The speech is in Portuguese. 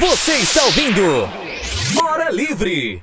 Você está ouvindo Hora Livre.